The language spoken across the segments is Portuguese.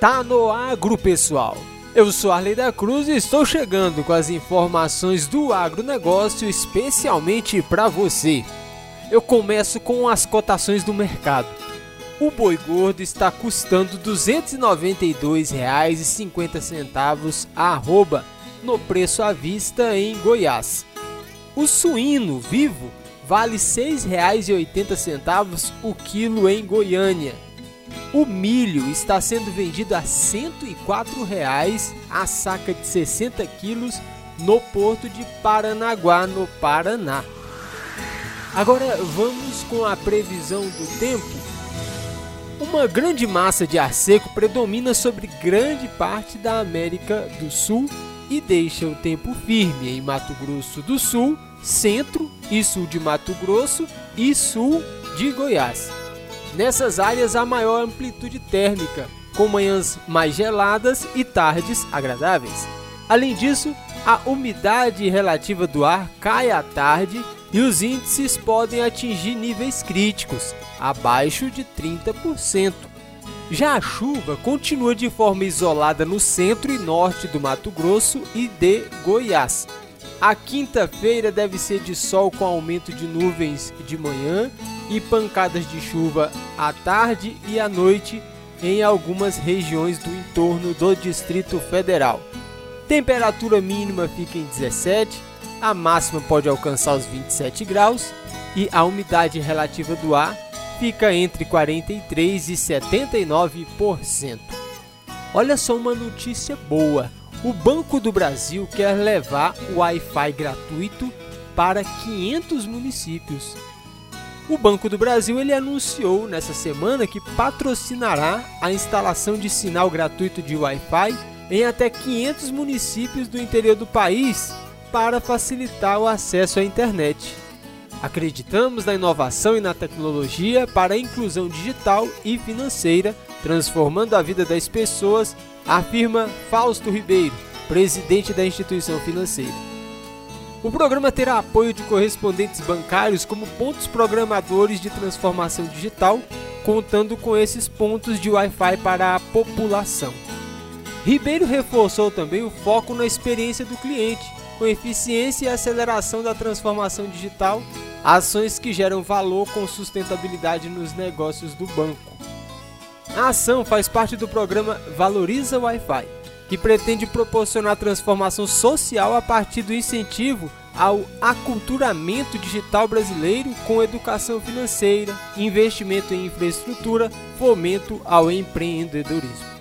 Tá no agro, pessoal. Eu sou Arley da Cruz e estou chegando com as informações do agronegócio especialmente para você. Eu começo com as cotações do mercado. O boi gordo está custando R$ 292,50 arroba no preço à vista em Goiás. O suíno vivo vale R$ 6,80 o quilo em Goiânia. O milho está sendo vendido a R$ 104,00 a saca de 60 quilos no porto de Paranaguá, no Paraná. Agora vamos com a previsão do tempo. Uma grande massa de ar seco predomina sobre grande parte da América do Sul e deixa o tempo firme em Mato Grosso do Sul, centro e sul de Mato Grosso e sul de Goiás. Nessas áreas há maior amplitude térmica, com manhãs mais geladas e tardes agradáveis. Além disso, a umidade relativa do ar cai à tarde e os índices podem atingir níveis críticos, abaixo de 30%. Já a chuva continua de forma isolada no centro e norte do Mato Grosso e de Goiás. A quinta-feira deve ser de sol com aumento de nuvens de manhã e pancadas de chuva à tarde e à noite em algumas regiões do entorno do Distrito Federal. Temperatura mínima fica em 17, a máxima pode alcançar os 27 graus e a umidade relativa do ar fica entre 43 e 79%. Olha só uma notícia boa. O Banco do Brasil quer levar o Wi-Fi gratuito para 500 municípios. O Banco do Brasil ele anunciou nessa semana que patrocinará a instalação de sinal gratuito de Wi-Fi em até 500 municípios do interior do país para facilitar o acesso à internet. Acreditamos na inovação e na tecnologia para a inclusão digital e financeira, transformando a vida das pessoas, afirma Fausto Ribeiro, presidente da instituição financeira. O programa terá apoio de correspondentes bancários como pontos programadores de transformação digital, contando com esses pontos de Wi-Fi para a população. Ribeiro reforçou também o foco na experiência do cliente, com eficiência e aceleração da transformação digital, ações que geram valor com sustentabilidade nos negócios do banco. A ação faz parte do programa Valoriza Wi-Fi que pretende proporcionar transformação social a partir do incentivo ao aculturamento digital brasileiro com educação financeira, investimento em infraestrutura, fomento ao empreendedorismo.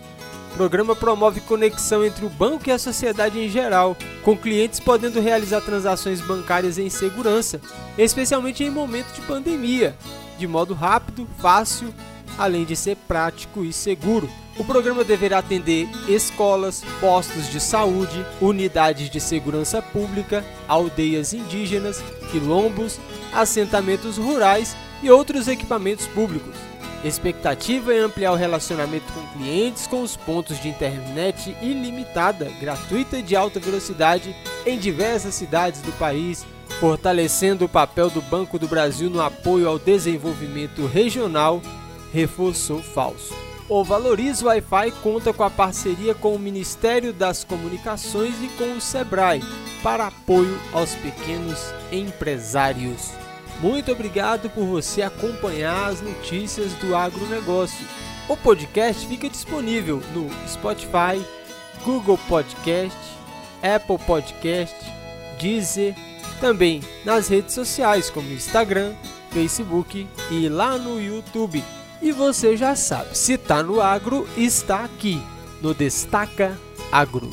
O programa promove conexão entre o banco e a sociedade em geral, com clientes podendo realizar transações bancárias em segurança, especialmente em momentos de pandemia, de modo rápido, fácil, além de ser prático e seguro. O programa deverá atender escolas, postos de saúde, unidades de segurança pública, aldeias indígenas, quilombos, assentamentos rurais e outros equipamentos públicos. Expectativa é ampliar o relacionamento com clientes com os pontos de internet ilimitada, gratuita e de alta velocidade em diversas cidades do país, fortalecendo o papel do Banco do Brasil no apoio ao desenvolvimento regional, reforçou Falso. O Valorize Wi-Fi conta com a parceria com o Ministério das Comunicações e com o Sebrae para apoio aos pequenos empresários. Muito obrigado por você acompanhar as notícias do agronegócio. O podcast fica disponível no Spotify, Google Podcast, Apple Podcast, Deezer, também nas redes sociais como Instagram, Facebook e lá no YouTube. E você já sabe, se tá no agro, está aqui no Destaca Agro.